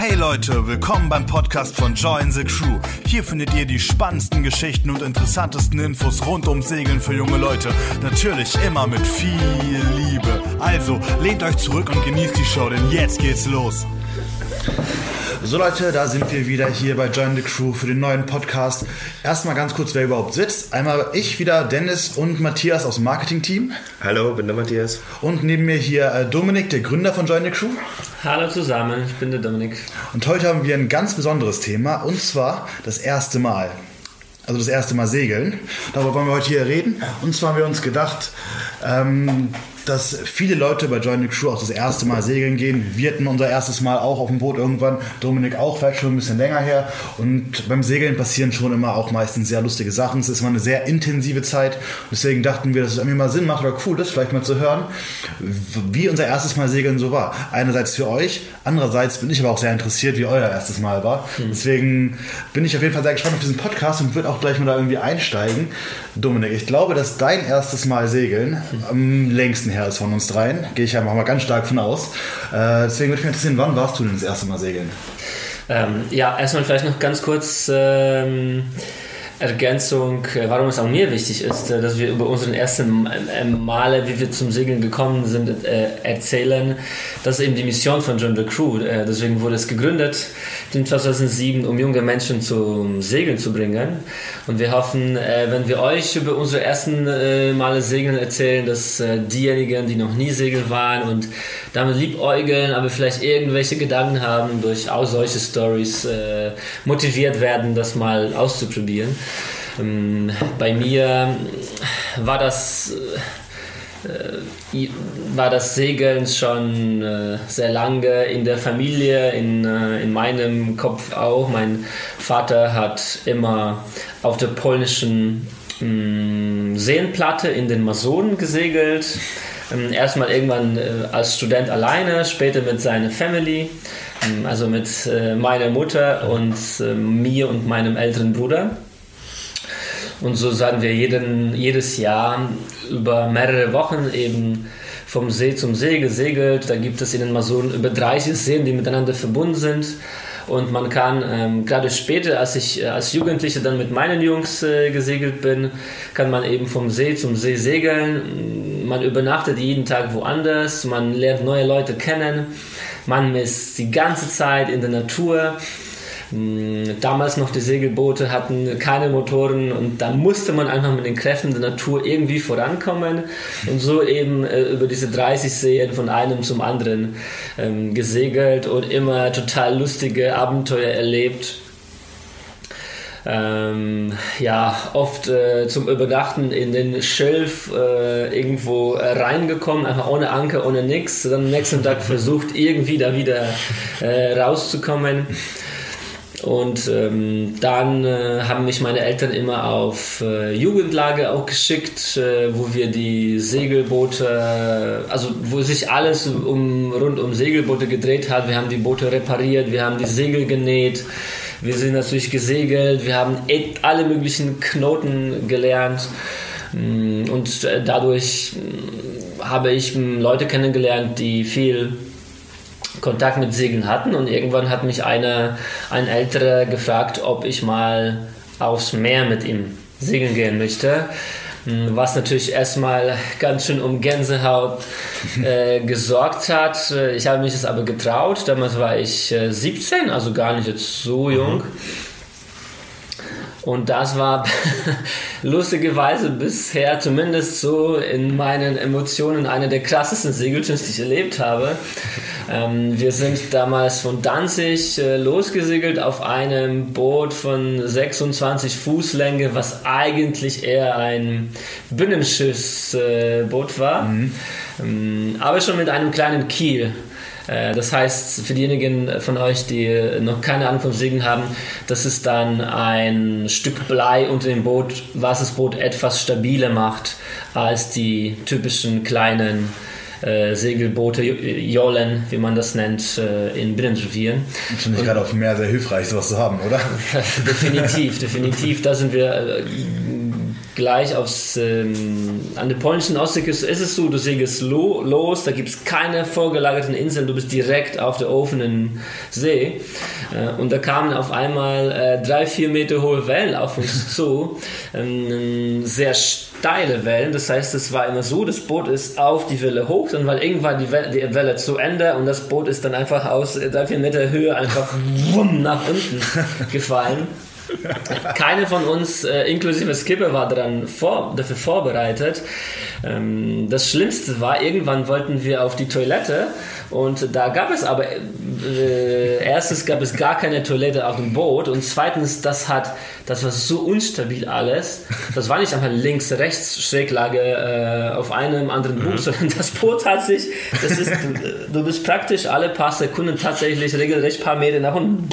Hey Leute, willkommen beim Podcast von Join the Crew. Hier findet ihr die spannendsten Geschichten und interessantesten Infos rund ums Segeln für junge Leute. Natürlich immer mit viel Liebe. Also lehnt euch zurück und genießt die Show, denn jetzt geht's los. So Leute, da sind wir wieder hier bei Join the Crew für den neuen Podcast. Erstmal ganz kurz, wer überhaupt sitzt. Einmal ich wieder, Dennis und Matthias aus dem Marketing-Team. Hallo, bin der Matthias. Und neben mir hier äh, Dominik, der Gründer von Join the Crew. Hallo zusammen, ich bin der Dominik. Und heute haben wir ein ganz besonderes Thema und zwar das erste Mal. Also das erste Mal segeln. Darüber wollen wir heute hier reden. Und zwar haben wir uns gedacht, ähm, dass viele Leute bei Join the Crew auch das erste Mal segeln gehen. Wir hatten unser erstes Mal auch auf dem Boot irgendwann. Dominik auch, vielleicht schon ein bisschen länger her. Und beim Segeln passieren schon immer auch meistens sehr lustige Sachen. Es ist immer eine sehr intensive Zeit. Deswegen dachten wir, dass es irgendwie mal Sinn macht oder cool ist, vielleicht mal zu hören, wie unser erstes Mal Segeln so war. Einerseits für euch, andererseits bin ich aber auch sehr interessiert, wie euer erstes Mal war. Mhm. Deswegen bin ich auf jeden Fall sehr gespannt auf diesen Podcast und würde auch gleich mal da irgendwie einsteigen. Dominik, ich glaube, dass dein erstes Mal Segeln am längsten her ist von uns dreien. Gehe ich einfach mal ganz stark von aus. Äh, deswegen würde mich interessieren, wann warst du denn das erste Mal segeln? Ähm, ja, erstmal vielleicht noch ganz kurz. Ähm Ergänzung, äh, warum es auch mir wichtig ist, äh, dass wir über unseren ersten äh, Male, wie wir zum Segeln gekommen sind, erzählen. Das ist eben die Mission von John the Crew. Deswegen wurde es gegründet in 2007, um junge Menschen zum Segeln zu bringen. Und wir hoffen, wenn wir euch über unsere ersten Male Segeln erzählen, dass diejenigen, die noch nie segeln waren und damit liebäugeln, aber vielleicht irgendwelche Gedanken haben, durch auch solche Stories motiviert werden, das mal auszuprobieren. Ähm, bei mir war das äh, war das Segeln schon äh, sehr lange in der Familie, in, äh, in meinem Kopf auch. Mein Vater hat immer auf der polnischen mm, Seenplatte in den Masonen gesegelt. Ähm, erstmal irgendwann als Student alleine, später mit seiner Family, ähm, also mit meiner Mutter und mir und meinem älteren Bruder. Und so sagen wir jeden, jedes Jahr über mehrere Wochen eben vom See zum See gesegelt. Da gibt es in den Masonen über 30 Seen, die miteinander verbunden sind. Und man kann ähm, gerade später, als ich äh, als Jugendlicher dann mit meinen Jungs äh, gesegelt bin, kann man eben vom See zum See segeln. Man übernachtet jeden Tag woanders, man lernt neue Leute kennen, man ist die ganze Zeit in der Natur. Hm, damals noch die Segelboote hatten keine Motoren und da musste man einfach mit den Kräften der Natur irgendwie vorankommen und so eben äh, über diese 30 Seen von einem zum anderen ähm, gesegelt und immer total lustige Abenteuer erlebt. Ähm, ja, oft äh, zum Übernachten in den Schilf äh, irgendwo reingekommen, einfach ohne Anker, ohne nichts. Dann am nächsten Tag versucht, irgendwie da wieder äh, rauszukommen. Und ähm, dann äh, haben mich meine Eltern immer auf äh, Jugendlage auch geschickt, äh, wo wir die Segelboote, also wo sich alles um, rund um Segelboote gedreht hat. Wir haben die Boote repariert, wir haben die Segel genäht, wir sind natürlich gesegelt, wir haben alle möglichen Knoten gelernt. Mm, und äh, dadurch mm, habe ich mm, Leute kennengelernt, die viel Kontakt mit Segeln hatten und irgendwann hat mich einer, ein älterer gefragt, ob ich mal aufs Meer mit ihm segeln gehen möchte. Hm, was natürlich erstmal ganz schön um Gänsehaut äh, gesorgt hat. Ich habe mich das aber getraut. Damals war ich äh, 17, also gar nicht jetzt so jung. Mhm. Und das war lustigerweise bisher zumindest so in meinen Emotionen eine der krassesten Segeltuns, die ich erlebt habe. Ähm, wir sind damals von Danzig äh, losgesegelt auf einem Boot von 26 Fuß Länge, was eigentlich eher ein Binnenschiffsboot äh, war, mhm. ähm, aber schon mit einem kleinen Kiel. Äh, das heißt, für diejenigen von euch, die noch keine Ahnung vom Segeln haben, das ist dann ein Stück Blei unter dem Boot, was das Boot etwas stabiler macht als die typischen kleinen äh, Segelboote, Jolen, wie man das nennt, äh, in Binnenrevieren. Finde ich gerade auf dem Meer sehr hilfreich, sowas zu haben, oder? definitiv, definitiv. Da sind wir äh, gleich aufs, ähm, an der polnischen Ostseeküste ist es so, du segelst lo, los, da gibt es keine vorgelagerten Inseln, du bist direkt auf der offenen See. Äh, und da kamen auf einmal äh, drei, vier Meter hohe Wellen auf uns zu, ähm, sehr steile Wellen, das heißt, es war immer so, das Boot ist auf die Welle hoch, dann war irgendwann die Welle, die Welle zu Ende und das Boot ist dann einfach aus drei, vier Meter Höhe einfach nach unten gefallen. Keine von uns, äh, inklusive Skipper, war daran vor, dafür vorbereitet. Ähm, das Schlimmste war, irgendwann wollten wir auf die Toilette und da gab es aber, äh, erstens gab es gar keine Toilette auf dem Boot und zweitens, das hat, das war so unstabil alles. Das war nicht einfach links, rechts Schräglage äh, auf einem anderen Buch, mhm. sondern das Boot hat sich, das ist, du bist praktisch alle paar Sekunden tatsächlich regelrecht paar Meter nach unten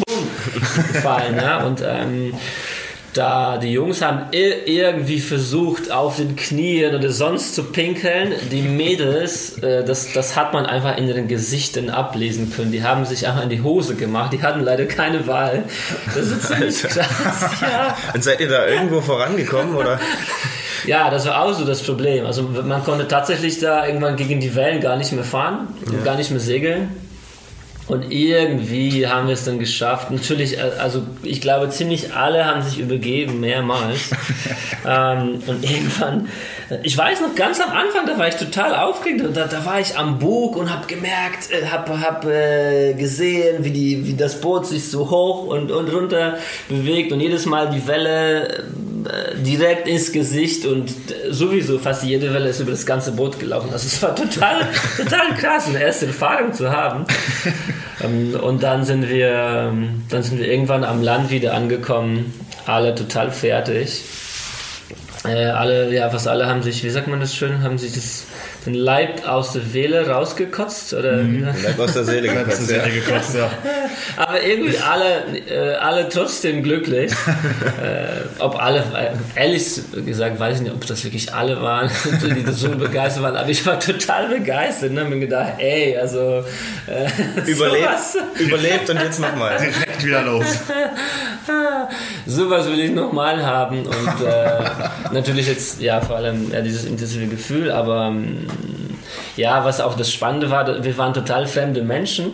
gefallen. Ja? Und ähm, da die Jungs haben irgendwie versucht, auf den Knien oder sonst zu pinkeln. Die Mädels, äh, das, das hat man einfach in ihren Gesichtern ablesen können. Die haben sich einfach in die Hose gemacht. Die hatten leider keine Wahl. Das ist ziemlich krass. Ja. Und seid ihr da irgendwo vorangekommen oder? Ja, das war auch so das Problem. Also man konnte tatsächlich da irgendwann gegen die Wellen gar nicht mehr fahren, ja. gar nicht mehr segeln. Und irgendwie haben wir es dann geschafft. Natürlich, äh, also ich glaube, ziemlich alle haben sich übergeben, mehrmals. ähm, und irgendwann, äh, ich weiß noch ganz am Anfang, da war ich total aufgeregt. Da, da war ich am Bug und habe gemerkt, äh, habe hab, äh, gesehen, wie, die, wie das Boot sich so hoch und, und runter bewegt und jedes Mal die Welle direkt ins Gesicht und sowieso fast jede Welle ist über das ganze Boot gelaufen. Also es war total, total krass, eine erste Erfahrung zu haben. Ähm, und dann sind wir, ähm, dann sind wir irgendwann am Land wieder angekommen, alle total fertig. Äh, alle, ja, fast alle haben sich, wie sagt man das schön, haben sich das den Leib aus der Seele rausgekotzt? Oder? Mhm. Leib aus der Seele gekotzt, ja. gekotzt ja. Aber irgendwie alle, äh, alle trotzdem glücklich. äh, ob alle, äh, ehrlich gesagt, weiß ich nicht, ob das wirklich alle waren, die das so begeistert waren, aber ich war total begeistert. Ne? Hab gedacht, ey, also. Äh, überlebt, überlebt und jetzt nochmal. Direkt wieder los. sowas will ich nochmal haben und äh, natürlich jetzt, ja, vor allem ja, dieses intensive Gefühl, aber ähm, ja, was auch das Spannende war, wir waren total fremde Menschen.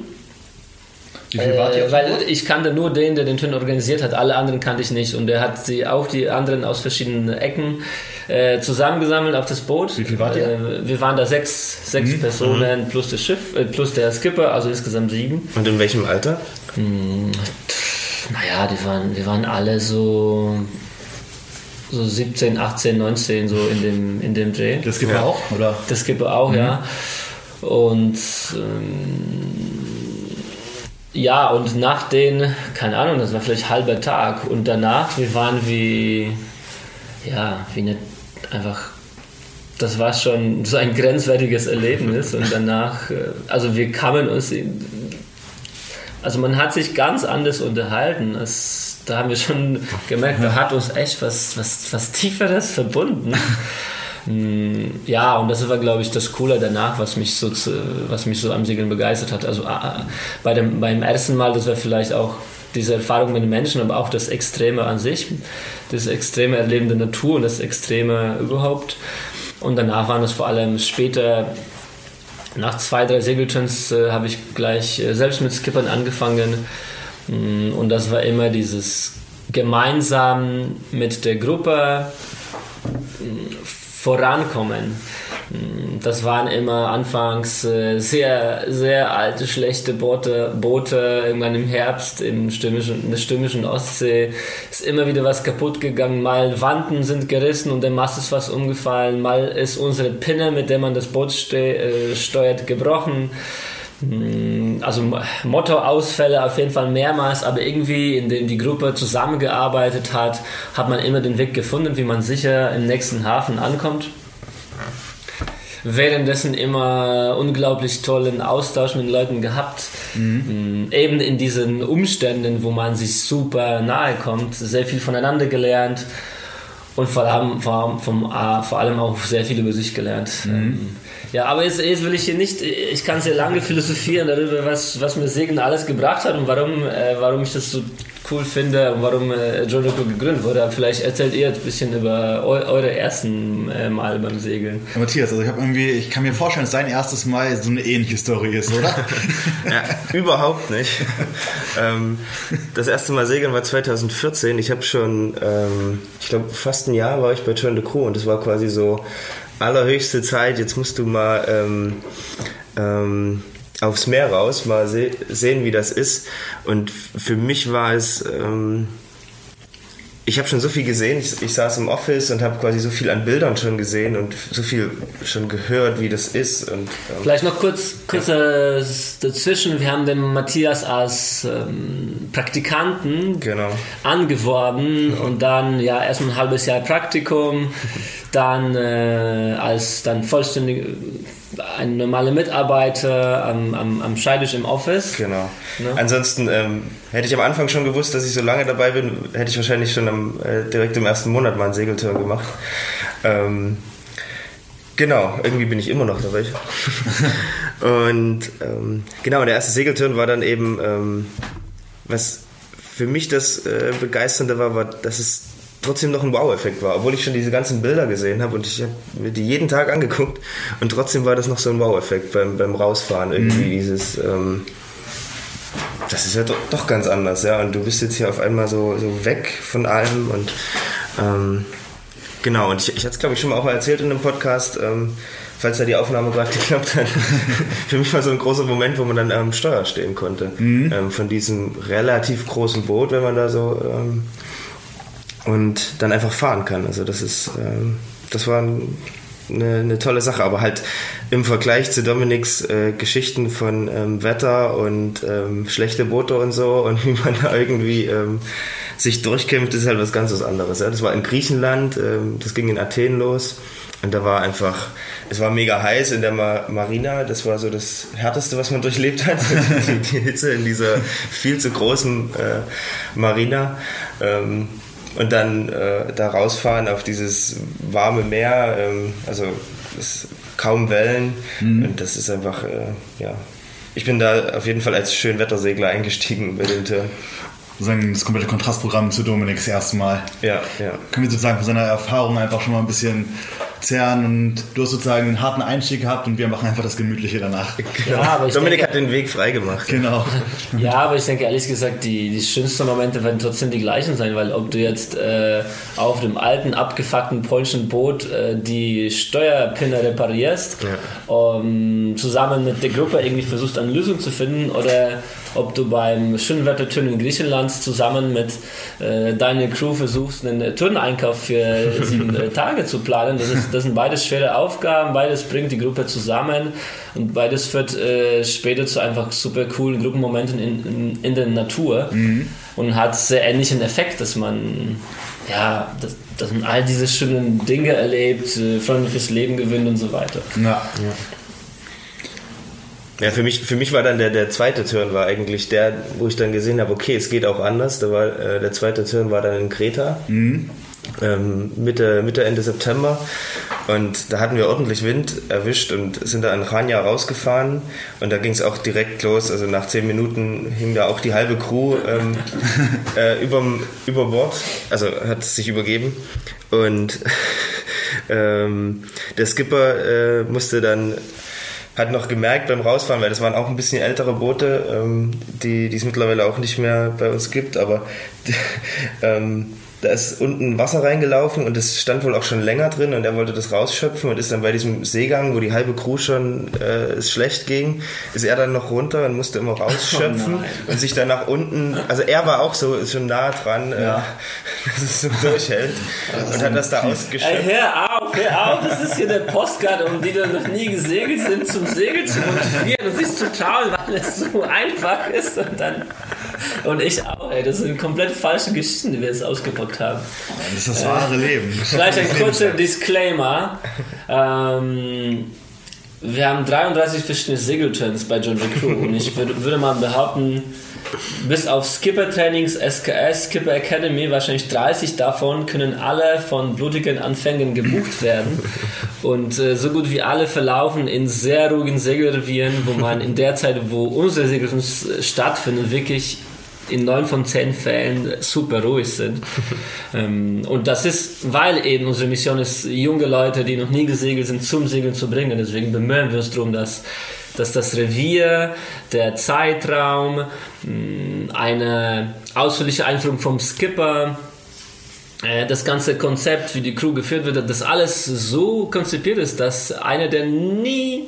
Wie viel wart ihr? Äh, weil ich kannte nur den, der den Turn organisiert hat. Alle anderen kannte ich nicht. Und er hat sie auch die anderen aus verschiedenen Ecken äh, zusammengesammelt auf das Boot. Wie viel wart ihr? Äh, wir waren da sechs, sechs mhm. Personen mhm. plus das Schiff, äh, plus der Skipper, also insgesamt sieben. Und in welchem Alter? Hm, naja, die waren, wir waren alle so so 17, 18, 19 so in dem, in dem Dreh. Das gibt ja auch, oder? Das gibt auch, mhm. ja. Und ähm, ja, und nach den, keine Ahnung, das war vielleicht halber Tag und danach, wir waren wie, ja, wie eine, einfach, das war schon so ein grenzwertiges Erlebnis und danach, äh, also wir kamen uns, also man hat sich ganz anders unterhalten. Es, da haben wir schon gemerkt, da hat uns echt was, was, was Tieferes verbunden. Mm, ja, und das war, glaube ich, das Coole danach, was mich so, was mich so am Segeln begeistert hat. Also ah, ah, bei dem, beim ersten Mal, das war vielleicht auch diese Erfahrung mit den Menschen, aber auch das Extreme an sich, das extreme Erleben der Natur und das Extreme überhaupt. Und danach waren es vor allem später, nach zwei, drei Segelturns, äh, habe ich gleich äh, selbst mit Skippern angefangen Mm, und das war immer dieses gemeinsam mit der Gruppe mm, vorankommen. Das waren immer anfangs äh, sehr, sehr alte, schlechte Boote, Boote. Irgendwann im Herbst im stürmischen, in der stürmischen Ostsee ist immer wieder was kaputt gegangen. Mal Wanden sind gerissen und der Mast ist was umgefallen. Mal ist unsere Pinne, mit der man das Boot äh, steuert, gebrochen. Hm, also Mottoausfälle auf jeden Fall mehrmals, aber irgendwie, indem die Gruppe zusammengearbeitet hat, hat man immer den Weg gefunden, wie man sicher im nächsten Hafen ankommt. Währenddessen immer unglaublich tollen Austausch mit Leuten gehabt. Mhm. Hm, eben in diesen Umständen, wo man sich super nahe kommt, sehr viel voneinander gelernt und vor allem, vor, allem auch sehr viel über sich gelernt. Mhm. Ja, aber jetzt, jetzt, will ich hier nicht, ich kann sehr lange philosophieren darüber, was, was mir Segen alles gebracht hat und warum, äh, warum ich das so cool finde und warum äh, John Rico gegründet wurde. Vielleicht erzählt ihr jetzt ein bisschen über eu eure ersten äh, Mal beim Segeln. Ja, Matthias, also ich habe irgendwie, ich kann mir vorstellen, dass dein erstes Mal so eine ähnliche Story ist, oder? ja, überhaupt nicht. ähm, das erste Mal segeln war 2014. Ich habe schon, ähm, ich glaube, fast ein Jahr war ich bei Turn the Crew und das war quasi so allerhöchste Zeit. Jetzt musst du mal ähm, ähm, aufs Meer raus, mal se sehen, wie das ist. Und für mich war es ähm, ich habe schon so viel gesehen. Ich, ich, saß im Office und habe quasi so viel an Bildern schon gesehen und so viel schon gehört, wie das ist. Und, ähm, Vielleicht noch kurz, kurz ja. dazwischen. Wir haben den Matthias als ähm, Praktikanten genau. angeworben und dann ja erstmal ein halbes Jahr Praktikum, dann äh, als dann vollständig ein normaler Mitarbeiter am, am, am Scheidisch im Office. Genau. Ne? Ansonsten ähm, hätte ich am Anfang schon gewusst, dass ich so lange dabei bin, hätte ich wahrscheinlich schon am, äh, direkt im ersten Monat mal einen Segelturn gemacht. Ähm, genau, irgendwie bin ich immer noch dabei. und ähm, genau, der erste Segelturn war dann eben, ähm, was für mich das äh, Begeisternde war, war, dass es trotzdem noch ein Wow-Effekt war, obwohl ich schon diese ganzen Bilder gesehen habe und ich habe mir die jeden Tag angeguckt und trotzdem war das noch so ein Wow-Effekt beim, beim Rausfahren irgendwie mhm. dieses ähm, das ist ja doch, doch, ganz anders, ja und du bist jetzt hier auf einmal so, so weg von allem und ähm, genau und ich, ich hatte es glaube ich schon mal auch erzählt in einem Podcast ähm, falls da die Aufnahme gerade geklappt hat, für mich war so ein großer Moment, wo man dann am Steuer stehen konnte. Mhm. Ähm, von diesem relativ großen Boot, wenn man da so ähm, und dann einfach fahren kann. Also das ist, ähm, das war eine, eine, tolle Sache, aber halt im Vergleich zu Dominiks äh, Geschichten von ähm, Wetter und ähm, schlechte Boote und so und wie man da irgendwie ähm, sich durchkämpft, ist halt was ganz was anderes. Ja? Das war in Griechenland, ähm, das ging in Athen los und da war einfach, es war mega heiß in der Ma Marina, das war so das Härteste, was man durchlebt hat, die, Hitze in dieser viel zu großen äh, Marina. Und dann äh, da rausfahren auf dieses warme Meer, ähm, also kaum Wellen mhm. und das ist einfach, äh, ja. Ich bin da auf jeden Fall als Schönwettersegler eingestiegen bei dem Turn. Sozusagen das komplette Kontrastprogramm zu Dominiks erste Mal. Ja, ja. Können wir sozusagen von seiner Erfahrung einfach schon mal ein bisschen zerren und du hast sozusagen einen harten Einstieg gehabt und wir machen einfach das Gemütliche danach. Ja, aber Dominik denke, hat den Weg freigemacht. Genau. Ja, aber ich denke ehrlich gesagt, die, die schönsten Momente werden trotzdem die gleichen sein, weil ob du jetzt äh, auf dem alten, abgefuckten polnischen Boot äh, die Steuerpinne reparierst, ja. um, zusammen mit der Gruppe irgendwie versuchst, eine Lösung zu finden oder ob du beim schönen Wetterturn in Griechenland zusammen mit äh, deiner Crew versuchst, einen Turneinkauf für sieben äh, Tage zu planen. Das, ist, das sind beides schwere Aufgaben, beides bringt die Gruppe zusammen und beides führt äh, später zu einfach super coolen Gruppenmomenten in, in, in der Natur mhm. und hat sehr ähnlichen Effekt, dass man ja, dass, dass man all diese schönen Dinge erlebt, äh, Freunde fürs Leben gewinnt und so weiter. Ja. ja. Ja, für mich, für mich war dann der, der zweite Turn war eigentlich der, wo ich dann gesehen habe, okay, es geht auch anders. Da war, äh, der zweite Turn war dann in Kreta. Mhm. Ähm, Mitte, Mitte, Ende September. Und da hatten wir ordentlich Wind erwischt und sind da an Rania rausgefahren. Und da ging es auch direkt los. Also nach zehn Minuten hing da auch die halbe Crew ähm, äh, überm, über Bord. Also hat sich übergeben. Und ähm, der Skipper äh, musste dann hat noch gemerkt beim Rausfahren, weil das waren auch ein bisschen ältere Boote, ähm, die, es mittlerweile auch nicht mehr bei uns gibt, aber ähm, da ist unten Wasser reingelaufen und es stand wohl auch schon länger drin und er wollte das rausschöpfen und ist dann bei diesem Seegang, wo die halbe Crew schon äh, es schlecht ging, ist er dann noch runter und musste immer rausschöpfen oh und sich dann nach unten, also er war auch so schon nah dran, äh, ja. äh, dass es so durchhält das und hat das da ausgeschöpft. Ey, hör auf, hör auf, das ist hier der Postcard, um die du noch nie gesegelt sind, zum Segeln zu motivieren und sich zu trauen, weil es so einfach ist und dann und ich auch, ey. Das sind komplett falsche Geschichten, die wir jetzt ausgepackt haben. Das ist das wahre äh, Leben. Vielleicht ein kurzer Disclaimer. Ähm, wir haben 33 verschiedene Segelturns bei John Crew und ich würde, würde mal behaupten, bis auf Skipper-Trainings, SKS, Skipper Academy, wahrscheinlich 30 davon können alle von blutigen Anfängen gebucht werden. Und äh, so gut wie alle verlaufen in sehr ruhigen Segelrevieren, wo man in der Zeit, wo unsere Segelturns stattfinden, wirklich in neun von zehn Fällen super ruhig sind. ähm, und das ist, weil eben unsere Mission ist, junge Leute, die noch nie gesegelt sind, zum Segeln zu bringen. Deswegen bemühen wir uns darum, dass dass das Revier, der Zeitraum, eine ausführliche Einführung vom Skipper, äh, das ganze Konzept, wie die Crew geführt wird, dass alles so konzipiert ist, dass einer, der nie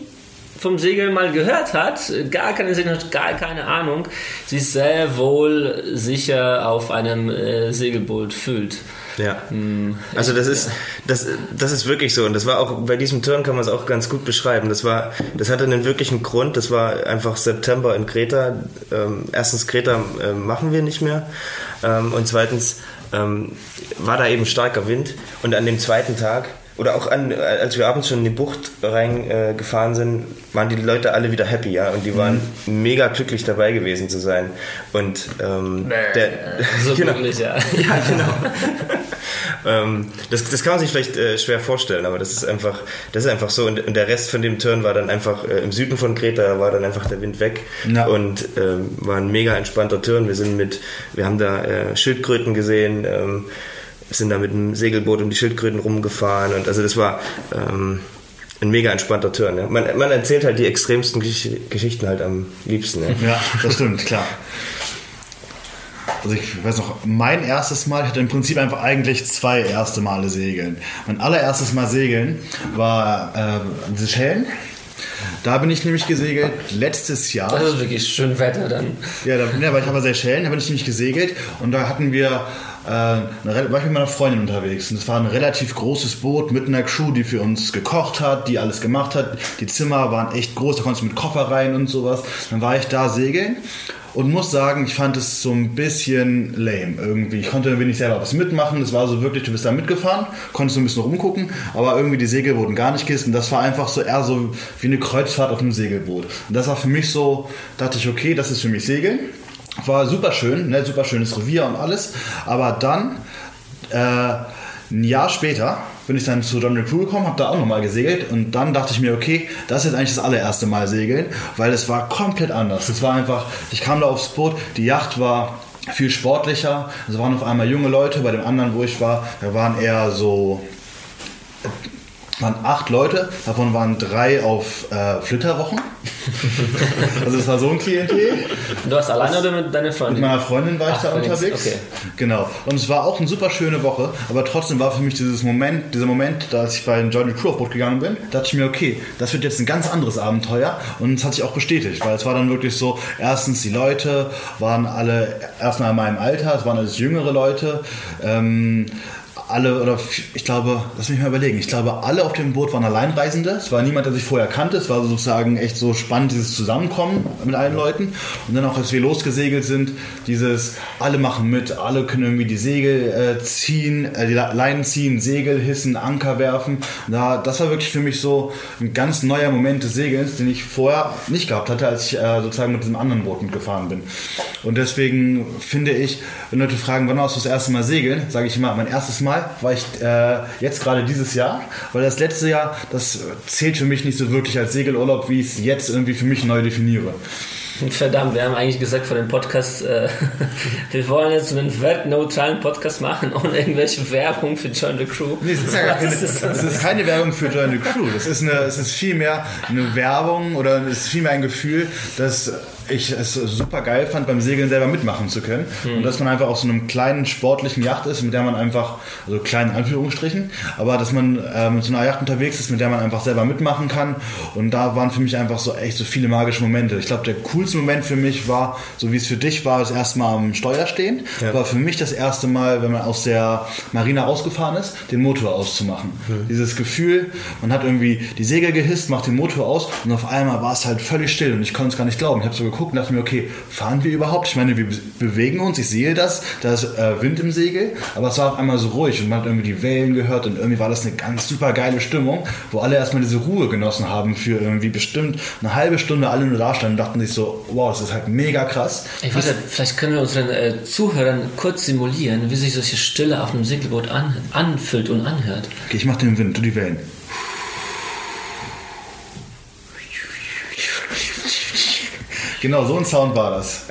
vom Segeln mal gehört hat, gar keine Segel hat, gar keine Ahnung, sich sehr wohl sicher auf einem äh, Segelboot fühlt. Ja. Hm. Also das ist, das, das ist wirklich so. Und das war auch, bei diesem Turn kann man es auch ganz gut beschreiben. Das war, das hatte einen wirklichen Grund. Das war einfach September in Kreta. Ähm, erstens, Kreta äh, machen wir nicht mehr. Ähm, und zweitens ähm, war da eben starker Wind. Und an dem zweiten Tag oder auch an, als wir abends schon in die Bucht reingefahren äh, sind, waren die Leute alle wieder happy, ja, und die waren mhm. mega glücklich dabei gewesen zu sein. Und ähm, der, so genau, glücklich, ja. ja, genau. ähm, das, das kann man sich vielleicht äh, schwer vorstellen, aber das ist einfach, das ist einfach so. Und, und der Rest von dem Turn war dann einfach äh, im Süden von Kreta, war dann einfach der Wind weg ja. und ähm, war ein mega entspannter Turn. Wir sind mit, wir haben da äh, Schildkröten gesehen. Ähm, sind da mit dem Segelboot um die Schildkröten rumgefahren und also das war ähm, ein mega entspannter Turn. Ja. Man, man, erzählt halt die extremsten Gesch Geschichten halt am liebsten. Ja, ja das stimmt, klar. Also ich weiß noch, mein erstes Mal, ich hatte im Prinzip einfach eigentlich zwei erste Male segeln. Mein allererstes Mal segeln war äh, diese Schellen. Da bin ich nämlich gesegelt letztes Jahr. Das ist wirklich schön Wetter dann. Ja, da, ja aber ich habe sehr Schellen, da bin ich nämlich gesegelt und da hatten wir eine, war ich mit meiner Freundin unterwegs und es war ein relativ großes Boot mit einer Crew, die für uns gekocht hat, die alles gemacht hat. Die Zimmer waren echt groß, da konntest du mit Koffer rein und sowas. Dann war ich da segeln und muss sagen, ich fand es so ein bisschen lame irgendwie. Ich konnte wenig selber was mitmachen. Das war so wirklich, du bist da mitgefahren, konntest so ein bisschen rumgucken, aber irgendwie die Segel wurden gar nicht und das war einfach so eher so wie eine Kreuzfahrt auf einem Segelboot. Und das war für mich so, dachte ich, okay, das ist für mich Segeln. War super schön, ne, super schönes Revier und alles. Aber dann, äh, ein Jahr später, bin ich dann zu John Crew gekommen, habe da auch nochmal gesegelt und dann dachte ich mir, okay, das ist jetzt eigentlich das allererste Mal segeln, weil es war komplett anders. Es war einfach, ich kam da aufs Boot, die Yacht war viel sportlicher, es waren auf einmal junge Leute, bei dem anderen, wo ich war, da waren eher so waren acht Leute, davon waren drei auf äh, Flitterwochen. also das war so ein Klientel. Du warst alleine oder mit deiner Freundin? Mit meiner Freundin war ich Ach, da unterwegs. Okay. Genau. Und es war auch eine super schöne Woche, aber trotzdem war für mich dieses Moment, dieser Moment, da als ich bei Johnny Crew auf Boot gegangen bin, dachte ich mir, okay, das wird jetzt ein ganz anderes Abenteuer und es hat sich auch bestätigt, weil es war dann wirklich so, erstens die Leute waren alle erstmal in meinem Alter, es waren alles jüngere Leute. Ähm, alle, oder ich glaube, lass mich mal überlegen, ich glaube, alle auf dem Boot waren Alleinreisende. Es war niemand, der sich vorher kannte. Es war sozusagen echt so spannend, dieses Zusammenkommen mit allen Leuten. Und dann auch, als wir losgesegelt sind, dieses, alle machen mit, alle können irgendwie die Segel äh, ziehen, äh, die Leinen ziehen, Segel hissen, Anker werfen. Da, das war wirklich für mich so ein ganz neuer Moment des Segelns, den ich vorher nicht gehabt hatte, als ich äh, sozusagen mit diesem anderen Boot mitgefahren bin. Und deswegen finde ich, wenn Leute fragen, wann warst du das erste Mal segeln, sage ich immer, mein erstes Mal war ich äh, jetzt gerade dieses Jahr, weil das letzte Jahr, das zählt für mich nicht so wirklich als Segelurlaub, wie ich es jetzt irgendwie für mich neu definiere. Verdammt, wir haben eigentlich gesagt vor dem Podcast, äh, wir wollen jetzt einen wertneutralen Podcast machen, ohne irgendwelche Werbung für Join the Crew. Nee, es ist, ja keine, ist es ist keine Werbung für Join the Crew. Das ist, eine, es ist vielmehr eine Werbung oder es ist vielmehr ein Gefühl, dass ich es super geil fand, beim Segeln selber mitmachen zu können. Mhm. Und dass man einfach auf so einem kleinen sportlichen Yacht ist, mit der man einfach, also kleinen Anführungsstrichen, aber dass man äh, mit so einer Yacht unterwegs ist, mit der man einfach selber mitmachen kann. Und da waren für mich einfach so echt so viele magische Momente. Ich glaube, der coolste Moment für mich war, so wie es für dich war, das erste Mal am Steuer stehen. Ja. War für mich das erste Mal, wenn man aus der Marina rausgefahren ist, den Motor auszumachen. Mhm. Dieses Gefühl, man hat irgendwie die Segel gehisst, macht den Motor aus und auf einmal war es halt völlig still und ich konnte es gar nicht glauben. Ich habe so geguckt und dachte mir, okay, fahren wir überhaupt? Ich meine, wir bewegen uns, ich sehe das, da ist äh, Wind im Segel, aber es war auf einmal so ruhig und man hat irgendwie die Wellen gehört und irgendwie war das eine ganz super geile Stimmung, wo alle erstmal diese Ruhe genossen haben für irgendwie bestimmt eine halbe Stunde alle nur da standen und dachten sich so, wow, das ist halt mega krass. Ich weiß, vielleicht können wir unseren äh, Zuhörern kurz simulieren, wie sich solche Stille auf einem Segelboot an, anfühlt und anhört. Okay, ich mach den Wind, du die Wellen. Genau, so ein Sound war das.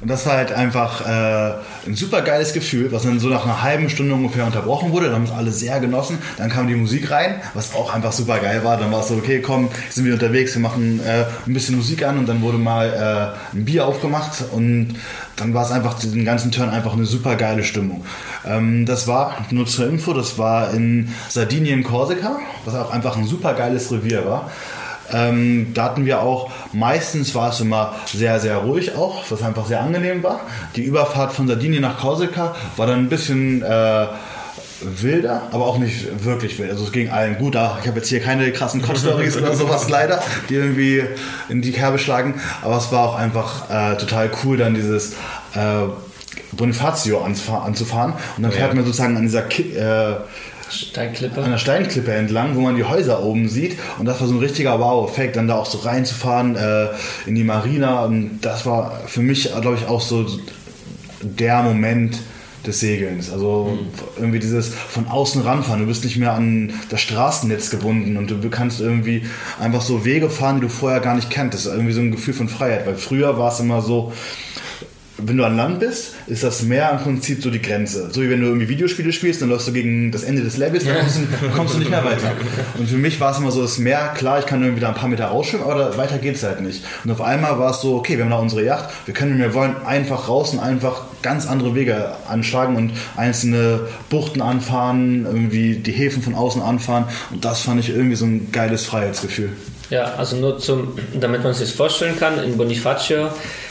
Und das war halt einfach äh, ein super geiles Gefühl, was dann so nach einer halben Stunde ungefähr unterbrochen wurde. Dann haben es alle sehr genossen. Dann kam die Musik rein, was auch einfach super geil war. Dann war es so, okay, komm, sind wir unterwegs, wir machen äh, ein bisschen Musik an und dann wurde mal äh, ein Bier aufgemacht und dann war es einfach den ganzen Turn einfach eine super geile Stimmung. Ähm, das war, nur zur Info, das war in Sardinien, Korsika, was auch einfach ein super geiles Revier war. Ähm, da hatten wir auch, meistens war es immer sehr, sehr ruhig auch, was einfach sehr angenehm war. Die Überfahrt von Sardinien nach Korsika war dann ein bisschen äh, wilder, aber auch nicht wirklich wild. Also es ging allen gut. Ich habe jetzt hier keine krassen Cod-Stories oder sowas leider, die irgendwie in die Kerbe schlagen. Aber es war auch einfach äh, total cool, dann dieses äh, Bonifacio anzufahren. Und dann fährt man sozusagen an dieser Ki äh, Steinklippe. An der Steinklippe entlang, wo man die Häuser oben sieht. Und das war so ein richtiger Wow-Effekt, dann da auch so reinzufahren äh, in die Marina. Und das war für mich, glaube ich, auch so der Moment des Segelns. Also mhm. irgendwie dieses von außen ranfahren. Du bist nicht mehr an das Straßennetz gebunden und du kannst irgendwie einfach so Wege fahren, die du vorher gar nicht ist irgendwie so ein Gefühl von Freiheit. Weil früher war es immer so, wenn du an Land bist, ist das Meer im Prinzip so die Grenze. So wie wenn du irgendwie Videospiele spielst, dann läufst du gegen das Ende des Levels, dann kommst du, kommst du nicht mehr weiter. Und für mich war es immer so, das Meer, klar, ich kann irgendwie da ein paar Meter rausschwimmen, aber weiter geht es halt nicht. Und auf einmal war es so, okay, wir haben da unsere Yacht, wir können, wenn wir wollen, einfach raus und einfach ganz andere Wege anschlagen und einzelne Buchten anfahren, irgendwie die Häfen von außen anfahren. Und das fand ich irgendwie so ein geiles Freiheitsgefühl. Ja, also nur zum, damit man sich das vorstellen kann, in Bonifacio,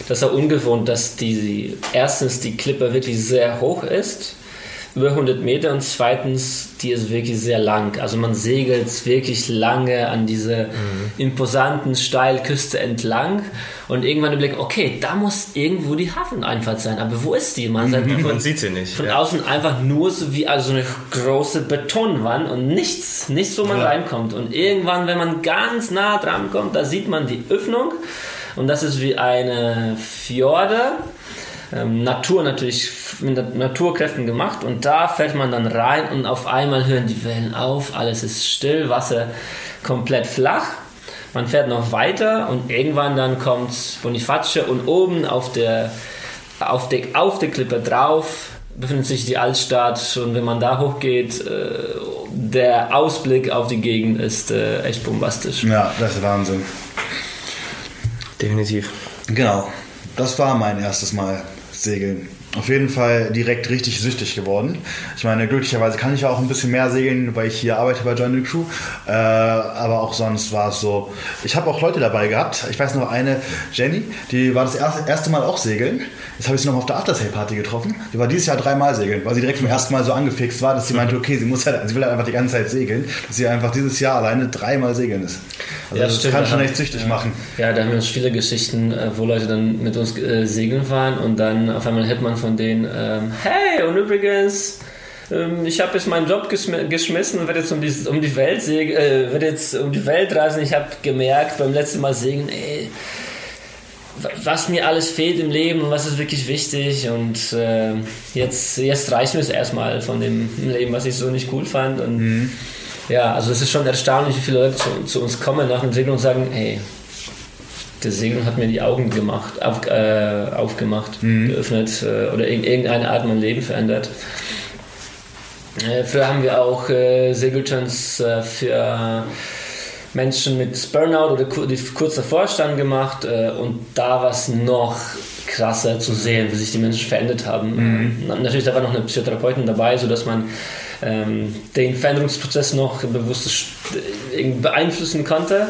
das ist auch ungewohnt, dass die, erstens die Klippe wirklich sehr hoch ist über 100 Meter und zweitens, die ist wirklich sehr lang. Also man segelt wirklich lange an diese mhm. imposanten Steilküste entlang und irgendwann überlegt, okay, da muss irgendwo die Hafeneinfahrt sein, aber wo ist die? Man, mhm. man sieht sie nicht. Von ja. außen einfach nur so wie also eine große Betonwand und nichts, nichts, wo man ja. reinkommt. Und irgendwann, wenn man ganz nah dran kommt, da sieht man die Öffnung und das ist wie eine Fjorde ähm, Natur natürlich mit Naturkräften gemacht und da fährt man dann rein und auf einmal hören die Wellen auf, alles ist still, Wasser komplett flach. Man fährt noch weiter und irgendwann dann kommt Boniface und oben auf der, auf der, auf der Klippe drauf befindet sich die Altstadt und wenn man da hochgeht, äh, der Ausblick auf die Gegend ist äh, echt bombastisch. Ja, das ist Wahnsinn. Definitiv. Genau. Das war mein erstes Mal segeln. Auf jeden Fall direkt richtig süchtig geworden. Ich meine, glücklicherweise kann ich ja auch ein bisschen mehr segeln, weil ich hier arbeite bei the Crew. Äh, aber auch sonst war es so. Ich habe auch Leute dabei gehabt. Ich weiß noch eine, Jenny, die war das erste Mal auch segeln. Jetzt habe ich sie noch auf der Aftersale-Party getroffen. Die war dieses Jahr dreimal segeln, weil sie direkt vom ersten Mal so angefixt war, dass sie meinte, okay, sie muss halt, sie will halt einfach die ganze Zeit segeln, dass sie einfach dieses Jahr alleine dreimal segeln ist. Also ja, das stimmt, kann schon echt süchtig ja. machen. Ja, da haben wir uns viele Geschichten, äh, wo Leute dann mit uns äh, segeln fahren und dann auf einmal hört man von denen, ähm, hey, und übrigens, ähm, ich habe jetzt meinen Job geschmissen und werde jetzt um die, um die Welt segeln, äh, werde jetzt um die Welt reisen. Ich habe gemerkt beim letzten Mal segeln, ey, was mir alles fehlt im Leben und was ist wirklich wichtig und äh, jetzt, jetzt reicht mir es erstmal von dem Leben, was ich so nicht cool fand und mhm. ja, also es ist schon erstaunlich, wie viele Leute zu, zu uns kommen nach dem Segeln und sagen, hey, der Segen hat mir die Augen gemacht, auf, äh, aufgemacht, mhm. geöffnet äh, oder in irgendeine Art mein Leben verändert. Äh, früher haben wir auch äh, Segelturns äh, für Menschen mit Burnout oder die kurz davor standen gemacht äh, und da war es noch krasser zu sehen, wie sich die Menschen verändert haben. Mhm. Natürlich, da war noch eine Psychotherapeutin dabei, sodass man ähm, den Veränderungsprozess noch bewusst beeinflussen konnte.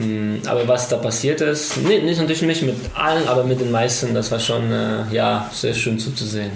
Hm, aber was da passiert ist, nee, nicht natürlich nicht mit allen, aber mit den meisten, das war schon äh, ja, sehr schön zuzusehen.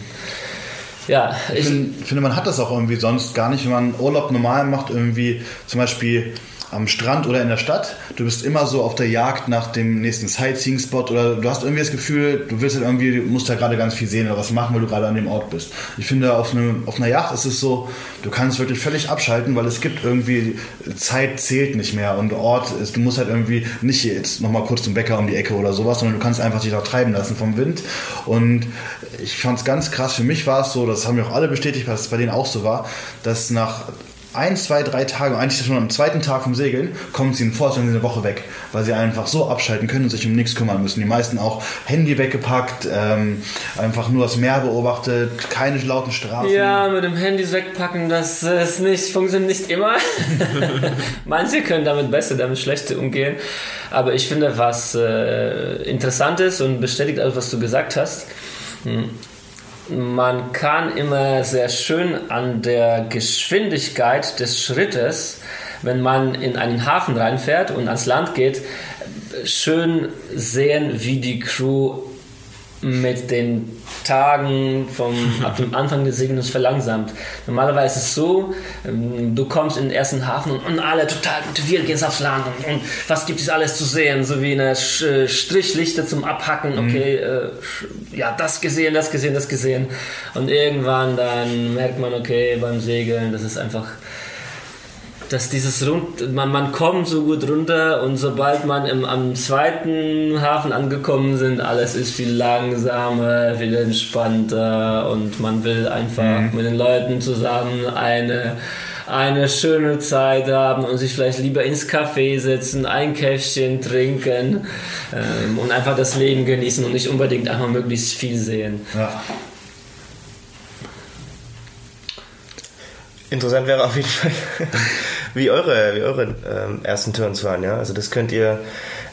Ja, ich, ich find, finde, man hat das auch irgendwie sonst gar nicht, wenn man Urlaub normal macht, irgendwie zum Beispiel am Strand oder in der Stadt. Du bist immer so auf der Jagd nach dem nächsten Sightseeing-Spot oder du hast irgendwie das Gefühl, du willst halt irgendwie, musst da gerade ganz viel sehen oder was machen, weil du gerade an dem Ort bist. Ich finde, auf, eine, auf einer Yacht ist es so, du kannst wirklich völlig abschalten, weil es gibt irgendwie, Zeit zählt nicht mehr und Ort ist, du musst halt irgendwie nicht jetzt nochmal kurz zum Bäcker um die Ecke oder sowas, sondern du kannst einfach dich da treiben lassen vom Wind. Und ich fand es ganz krass, für mich war es so, das haben mir auch alle bestätigt, es bei denen auch so war, dass nach ein, zwei, drei Tage, eigentlich schon am zweiten Tag vom Segeln, kommen sie in Vorstellung eine Woche weg, weil sie einfach so abschalten können und sich um nichts kümmern müssen. Die meisten auch Handy weggepackt, ähm, einfach nur das Meer beobachtet, keine lauten Straßen. Ja, mit dem Handy wegpacken, das ist nicht, funktioniert nicht immer. Manche können damit besser, damit schlechter umgehen. Aber ich finde, was äh, interessant ist und bestätigt alles, was du gesagt hast, hm, man kann immer sehr schön an der Geschwindigkeit des Schrittes, wenn man in einen Hafen reinfährt und ans Land geht, schön sehen, wie die Crew mit den Tagen vom ab dem Anfang des Segelns verlangsamt. Normalerweise ist es so, ähm, du kommst in den ersten Hafen und, und alle total motiviert gehen aufs Land und, und, was gibt es alles zu sehen, so wie eine äh, Strichlichter zum Abhacken, mhm. okay, mhm. äh, ja, das gesehen, das gesehen, das gesehen und irgendwann dann merkt man, okay, beim Segeln, das ist einfach dass dieses Rund, man, man kommt so gut runter und sobald man im, am zweiten Hafen angekommen sind, alles ist viel langsamer, viel entspannter und man will einfach mhm. mit den Leuten zusammen eine eine schöne Zeit haben und sich vielleicht lieber ins Café setzen, ein Käffchen trinken ähm, und einfach das Leben genießen und nicht unbedingt einfach möglichst viel sehen. Ja. Interessant wäre auf jeden Fall, wie eure, wie eure ähm, ersten Turns waren. Ja? Also das könnt ihr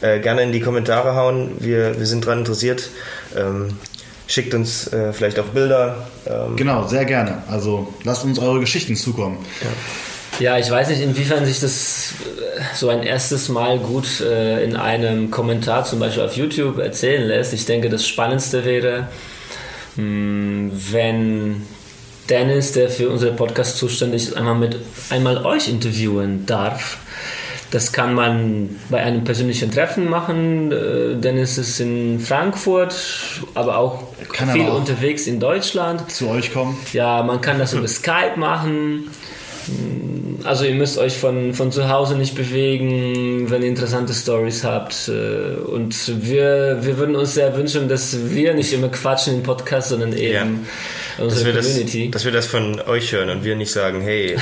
äh, gerne in die Kommentare hauen. Wir, wir sind daran interessiert. Ähm, schickt uns äh, vielleicht auch Bilder. Ähm. Genau, sehr gerne. Also lasst uns eure Geschichten zukommen. Ja. ja ich weiß nicht, inwiefern sich das äh, so ein erstes Mal gut äh, in einem Kommentar zum Beispiel auf YouTube erzählen lässt. Ich denke, das Spannendste wäre, mh, hm, wenn Dennis, der für unseren Podcast zuständig ist, einmal mit einmal euch interviewen darf. Das kann man bei einem persönlichen Treffen machen. Äh, Dennis ist in Frankfurt, aber auch kann viel aber auch unterwegs in Deutschland. Zu euch kommen? Ja, man kann das über Skype machen. Also ihr müsst euch von, von zu Hause nicht bewegen, wenn ihr interessante Stories habt. Äh, und wir, wir würden uns sehr wünschen, dass wir nicht immer quatschen im Podcast, sondern eben ja dass wir. Das, dass wir das von euch hören und wir nicht sagen, hey,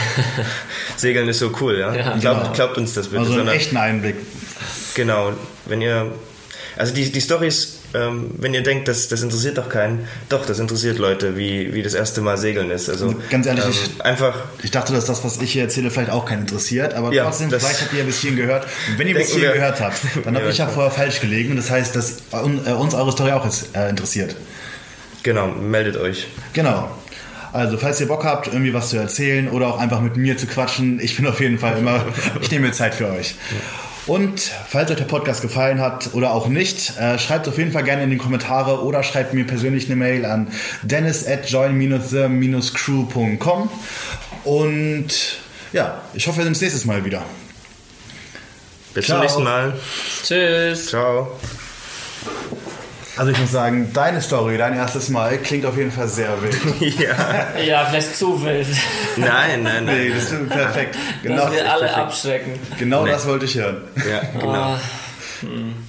Segeln ist so cool, ja. ja glaubt, genau. glaubt, uns das bitte. Also einen echten Einblick. Genau, wenn ihr, also die, die Stories ähm, wenn ihr denkt, das, das interessiert doch keinen, doch, das interessiert Leute, wie, wie das erste Mal segeln ist. Also, ganz ehrlich, ähm, ich, einfach. Ich dachte, dass das, was ich hier erzähle, vielleicht auch keinen interessiert, aber ja, trotzdem, vielleicht habt ihr ja bis hierhin gehört. Und wenn ihr bis hierhin gehört habt, dann habe ich ja vorher falsch gelegen. Das heißt, dass äh, uns eure Story auch äh, interessiert. Genau, meldet euch. Genau. Also, falls ihr Bock habt, irgendwie was zu erzählen oder auch einfach mit mir zu quatschen, ich bin auf jeden Fall immer, ich nehme mir Zeit für euch. Und falls euch der Podcast gefallen hat oder auch nicht, äh, schreibt auf jeden Fall gerne in die Kommentare oder schreibt mir persönlich eine Mail an dennis at join-the-crew.com. Und ja, ich hoffe, wir sehen uns nächstes Mal wieder. Bis Ciao. zum nächsten Mal. Tschüss. Ciao. Also ich muss sagen, deine Story, dein erstes Mal, klingt auf jeden Fall sehr wild. ja. ja, vielleicht zu wild. Nein, nein, nein. Nee, das ist perfekt. Genau, Dass wir alle perfekt. abschrecken. Genau nee. das wollte ich hören. Ja, genau. Oh. Hm.